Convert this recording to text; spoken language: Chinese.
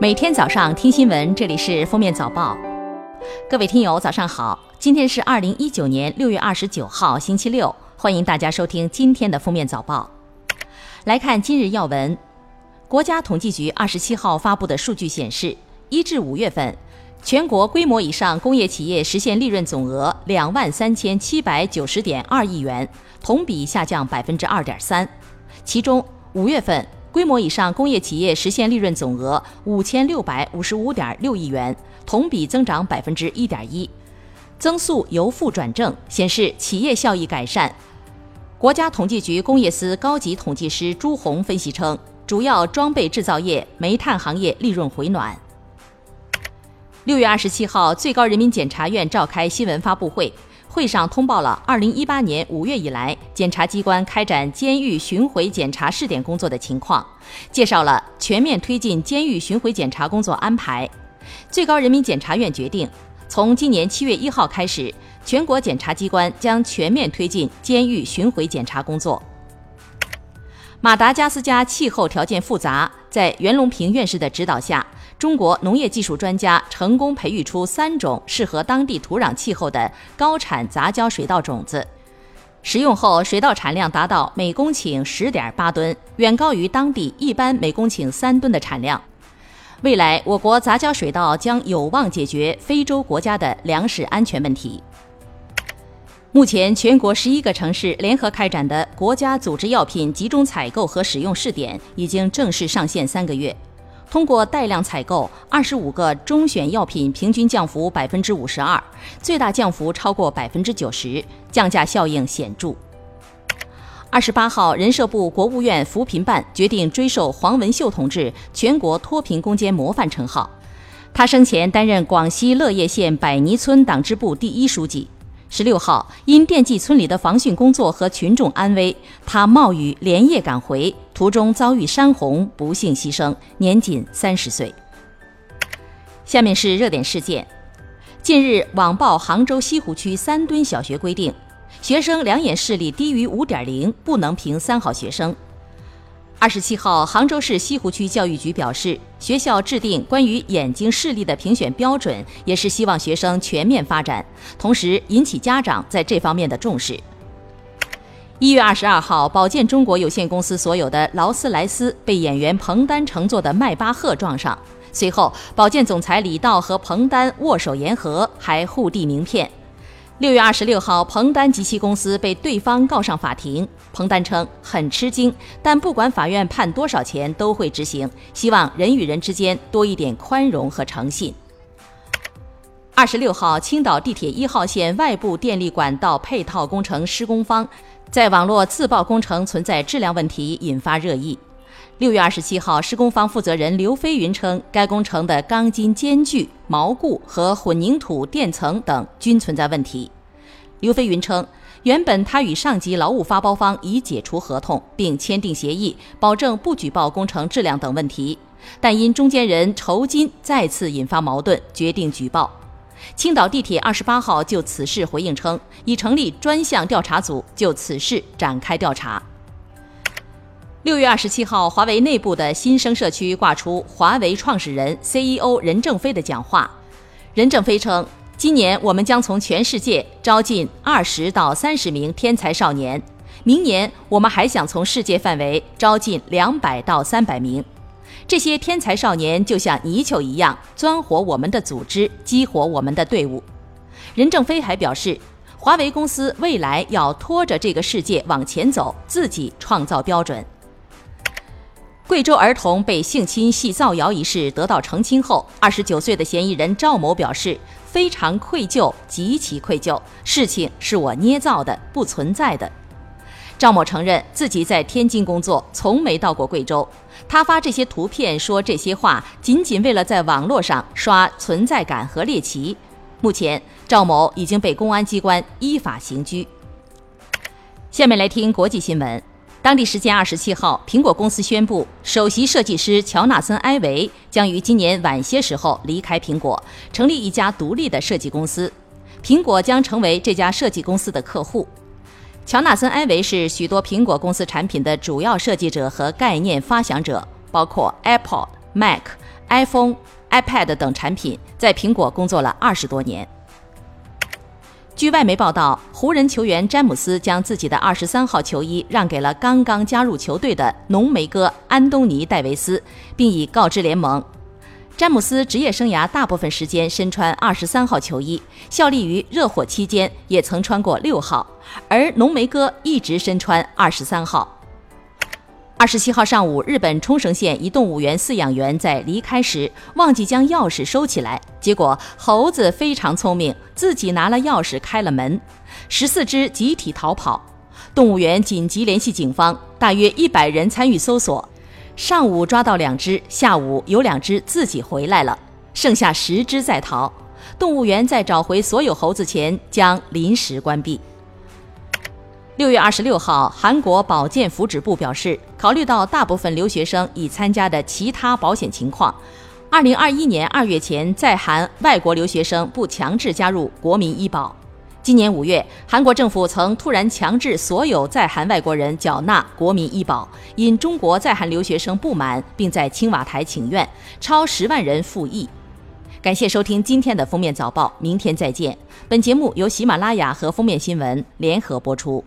每天早上听新闻，这里是封面早报。各位听友，早上好！今天是二零一九年六月二十九号，星期六。欢迎大家收听今天的封面早报。来看今日要闻。国家统计局二十七号发布的数据显示，一至五月份，全国规模以上工业企业实现利润总额两万三千七百九十点二亿元，同比下降百分之二点三。其中，五月份。规模以上工业企业实现利润总额五千六百五十五点六亿元，同比增长百分之一点一，增速由负转正，显示企业效益改善。国家统计局工业司高级统计师朱红分析称，主要装备制造业、煤炭行业利润回暖。六月二十七号，最高人民检察院召开新闻发布会。会上通报了2018年5月以来检察机关开展监狱巡回检查试点工作的情况，介绍了全面推进监狱巡回检查工作安排。最高人民检察院决定，从今年7月1号开始，全国检察机关将全面推进监狱巡回检查工作。马达加斯加气候条件复杂，在袁隆平院士的指导下，中国农业技术专家成功培育出三种适合当地土壤气候的高产杂交水稻种子，食用后水稻产量达到每公顷十点八吨，远高于当地一般每公顷三吨的产量。未来，我国杂交水稻将有望解决非洲国家的粮食安全问题。目前，全国十一个城市联合开展的国家组织药品集中采购和使用试点已经正式上线三个月。通过带量采购，二十五个中选药品平均降幅百分之五十二，最大降幅超过百分之九十，降价效应显著。二十八号，人社部、国务院扶贫办决定追授黄文秀同志全国脱贫攻坚模范称号。他生前担任广西乐业县百泥村党支部第一书记。十六号，因惦记村里的防汛工作和群众安危，他冒雨连夜赶回，途中遭遇山洪，不幸牺牲，年仅三十岁。下面是热点事件：近日，网曝杭州西湖区三墩小学规定，学生两眼视力低于五点零不能评三好学生。二十七号，杭州市西湖区教育局表示，学校制定关于眼睛视力的评选标准，也是希望学生全面发展，同时引起家长在这方面的重视。一月二十二号，保健中国有限公司所有的劳斯莱斯被演员彭丹乘坐的迈巴赫撞上，随后，保健总裁李道和彭丹握手言和，还互递名片。六月二十六号，彭丹及其公司被对方告上法庭。彭丹称很吃惊，但不管法院判多少钱都会执行，希望人与人之间多一点宽容和诚信。二十六号，青岛地铁一号线外部电力管道配套工程施工方在网络自曝工程存在质量问题，引发热议。六月二十七号，施工方负责人刘飞云称，该工程的钢筋间距、锚固和混凝土垫层等均存在问题。刘飞云称，原本他与上级劳务发包方已解除合同，并签订协议，保证不举报工程质量等问题，但因中间人酬金再次引发矛盾，决定举报。青岛地铁二十八号就此事回应称，已成立专项调查组，就此事展开调查。六月二十七号，华为内部的新生社区挂出华为创始人 CEO 任正非的讲话。任正非称，今年我们将从全世界招进二十到三十名天才少年，明年我们还想从世界范围招进两百到三百名。这些天才少年就像泥鳅一样，钻活我们的组织，激活我们的队伍。任正非还表示，华为公司未来要拖着这个世界往前走，自己创造标准。贵州儿童被性侵系造谣一事得到澄清后，二十九岁的嫌疑人赵某表示非常愧疚，极其愧疚，事情是我捏造的，不存在的。赵某承认自己在天津工作，从没到过贵州。他发这些图片、说这些话，仅仅为了在网络上刷存在感和猎奇。目前，赵某已经被公安机关依法刑拘。下面来听国际新闻。当地时间二十七号，苹果公司宣布，首席设计师乔纳森·埃维将于今年晚些时候离开苹果，成立一家独立的设计公司。苹果将成为这家设计公司的客户。乔纳森·埃维是许多苹果公司产品的主要设计者和概念发想者，包括 Apple、Mac、iPhone、iPad 等产品，在苹果工作了二十多年。据外媒报道，湖人球员詹姆斯将自己的二十三号球衣让给了刚刚加入球队的浓眉哥安东尼·戴维斯，并已告知联盟，詹姆斯职业生涯大部分时间身穿二十三号球衣，效力于热火期间也曾穿过六号，而浓眉哥一直身穿二十三号。二十七号上午，日本冲绳县一动物园饲养员在离开时忘记将钥匙收起来，结果猴子非常聪明，自己拿了钥匙开了门，十四只集体逃跑。动物园紧急联系警方，大约一百人参与搜索。上午抓到两只，下午有两只自己回来了，剩下十只在逃。动物园在找回所有猴子前将临时关闭。六月二十六号，韩国保健福祉部表示，考虑到大部分留学生已参加的其他保险情况，二零二一年二月前在韩外国留学生不强制加入国民医保。今年五月，韩国政府曾突然强制所有在韩外国人缴纳国民医保，因中国在韩留学生不满，并在青瓦台请愿，超十万人复议。感谢收听今天的封面早报，明天再见。本节目由喜马拉雅和封面新闻联合播出。